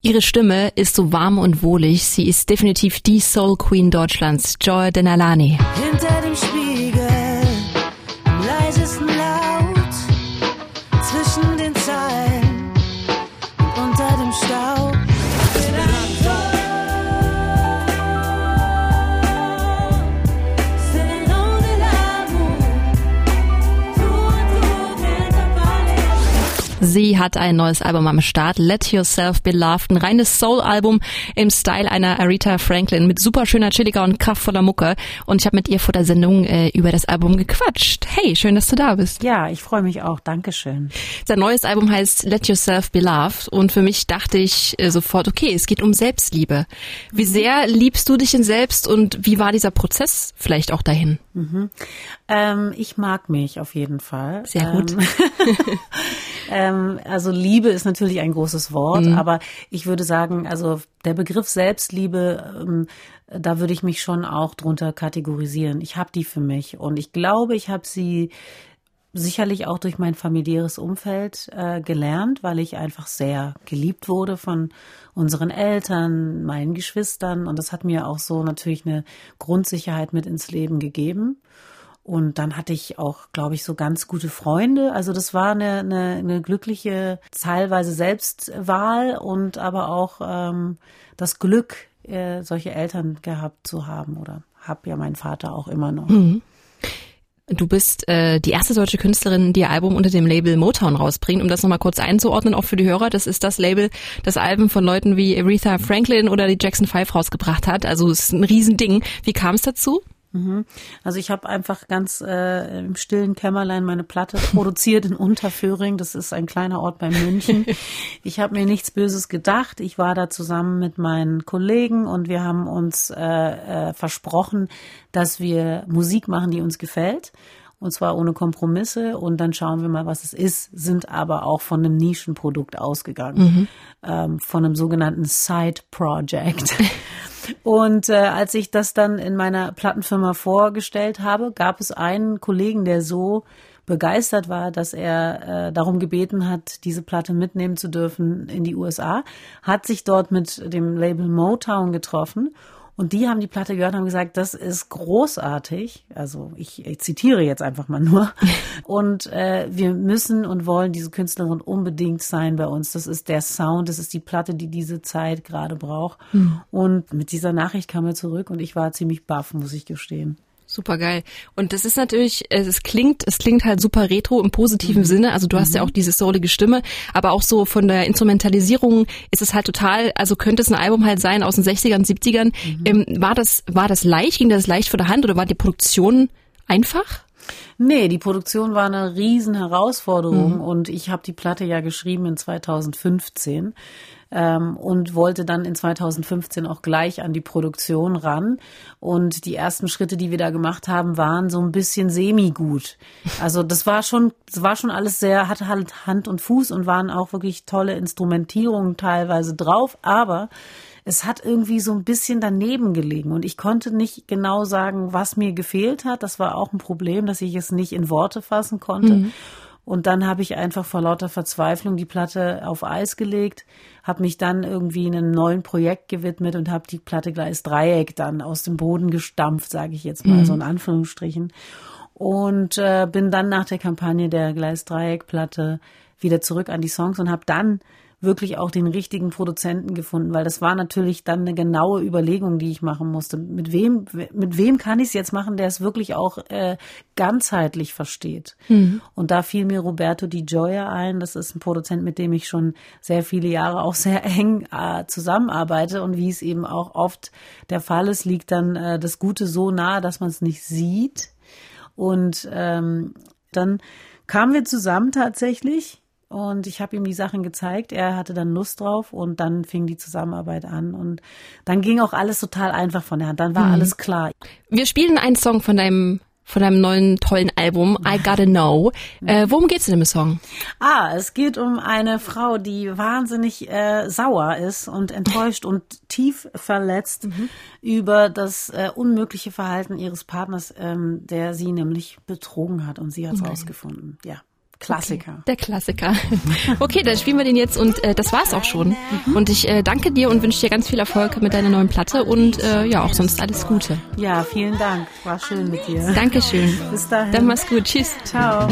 Ihre Stimme ist so warm und wohlig. Sie ist definitiv die Soul Queen Deutschlands, Joy Denalani. Hinter dem Spiegel, Sie hat ein neues Album am Start, Let Yourself Be Loved, ein reines Soul-Album im Style einer Aretha Franklin mit super schöner, chilliger und kraftvoller Mucke. Und ich habe mit ihr vor der Sendung äh, über das Album gequatscht. Hey, schön, dass du da bist. Ja, ich freue mich auch. Dankeschön. Sein neues Album heißt Let Yourself Be Loved und für mich dachte ich äh, sofort, okay, es geht um Selbstliebe. Wie sehr liebst du dich in selbst und wie war dieser Prozess vielleicht auch dahin? Ähm, ich mag mich auf jeden Fall. Sehr gut. Ähm, ähm, also Liebe ist natürlich ein großes Wort, Mhm. aber ich würde sagen, also der Begriff Selbstliebe, ähm, da würde ich mich schon auch drunter kategorisieren. Ich habe die für mich und ich glaube, ich habe sie sicherlich auch durch mein familiäres Umfeld äh, gelernt, weil ich einfach sehr geliebt wurde von unseren Eltern, meinen Geschwistern und das hat mir auch so natürlich eine Grundsicherheit mit ins Leben gegeben. Und dann hatte ich auch, glaube ich, so ganz gute Freunde. Also das war eine, eine, eine glückliche, teilweise Selbstwahl und aber auch ähm, das Glück, äh, solche Eltern gehabt zu haben oder hab ja meinen Vater auch immer noch. Du bist äh, die erste deutsche Künstlerin, die ihr Album unter dem Label Motown rausbringt. Um das nochmal kurz einzuordnen, auch für die Hörer, das ist das Label, das Alben von Leuten wie Aretha Franklin oder die Jackson Five rausgebracht hat. Also es ist ein Riesending. Wie kam es dazu? Also ich habe einfach ganz äh, im stillen Kämmerlein meine Platte produziert in Unterföhring. Das ist ein kleiner Ort bei München. Ich habe mir nichts Böses gedacht. Ich war da zusammen mit meinen Kollegen und wir haben uns äh, äh, versprochen, dass wir Musik machen, die uns gefällt. Und zwar ohne Kompromisse. Und dann schauen wir mal, was es ist. Sind aber auch von einem Nischenprodukt ausgegangen. Ähm, von einem sogenannten Side Project. Und äh, als ich das dann in meiner Plattenfirma vorgestellt habe, gab es einen Kollegen, der so begeistert war, dass er äh, darum gebeten hat, diese Platte mitnehmen zu dürfen in die USA, hat sich dort mit dem Label Motown getroffen und die haben die Platte gehört und haben gesagt, das ist großartig. Also ich, ich zitiere jetzt einfach mal nur. Und äh, wir müssen und wollen diese Künstlerin unbedingt sein bei uns. Das ist der Sound, das ist die Platte, die diese Zeit gerade braucht. Und mit dieser Nachricht kam er zurück und ich war ziemlich baff, muss ich gestehen. Super geil. Und das ist natürlich, es es klingt, es klingt halt super retro im positiven Sinne. Also du hast ja auch diese soulige Stimme, aber auch so von der Instrumentalisierung ist es halt total, also könnte es ein Album halt sein aus den 60ern, 70ern. Ähm, war das, war das leicht? Ging das leicht vor der Hand oder war die Produktion einfach? Nee, die Produktion war eine riesen Herausforderung und ich habe die Platte ja geschrieben in 2015 ähm, und wollte dann in 2015 auch gleich an die Produktion ran. Und die ersten Schritte, die wir da gemacht haben, waren so ein bisschen semi-gut. Also das war schon, das war schon alles sehr, hatte halt Hand und Fuß und waren auch wirklich tolle Instrumentierungen teilweise drauf, aber es hat irgendwie so ein bisschen daneben gelegen und ich konnte nicht genau sagen, was mir gefehlt hat. Das war auch ein Problem, dass ich es nicht in Worte fassen konnte. Und dann habe ich einfach vor lauter Verzweiflung die Platte auf Eis gelegt, habe mich dann irgendwie einem neuen Projekt gewidmet und habe die Platte Gleis Dreieck dann aus dem Boden gestampft, sage ich jetzt mal so in Anführungsstrichen. Und äh, bin dann nach der Kampagne der Gleis Dreieck Platte wieder zurück an die Songs und habe dann wirklich auch den richtigen Produzenten gefunden, weil das war natürlich dann eine genaue Überlegung, die ich machen musste. Mit wem, mit wem kann ich es jetzt machen, der es wirklich auch äh, ganzheitlich versteht? Und da fiel mir Roberto Di Gioia ein. Das ist ein Produzent, mit dem ich schon sehr viele Jahre auch sehr eng äh, zusammenarbeite und wie es eben auch oft der Fall ist, liegt dann äh, das Gute so nahe, dass man es nicht sieht. Und ähm, dann kamen wir zusammen tatsächlich und ich habe ihm die Sachen gezeigt. Er hatte dann Lust drauf und dann fing die Zusammenarbeit an und dann ging auch alles total einfach von der Hand. Dann war alles klar. Wir spielen einen Song von deinem von deinem neuen tollen Album I Gotta Know. Äh, worum geht's in dem Song? Ah, es geht um eine Frau, die wahnsinnig äh, sauer ist und enttäuscht und tief verletzt über das äh, unmögliche Verhalten ihres Partners, ähm, der sie nämlich betrogen hat und sie hat es rausgefunden. Ja, Klassiker. Der Klassiker. Okay, dann spielen wir den jetzt und äh, das war's auch schon. Und ich äh, danke dir und wünsche dir ganz viel Erfolg mit deiner neuen Platte und äh, ja, auch sonst alles Gute. Ja, vielen Dank. War schön mit dir. Dankeschön. Bis dahin. Dann mach's gut. Tschüss. Ciao.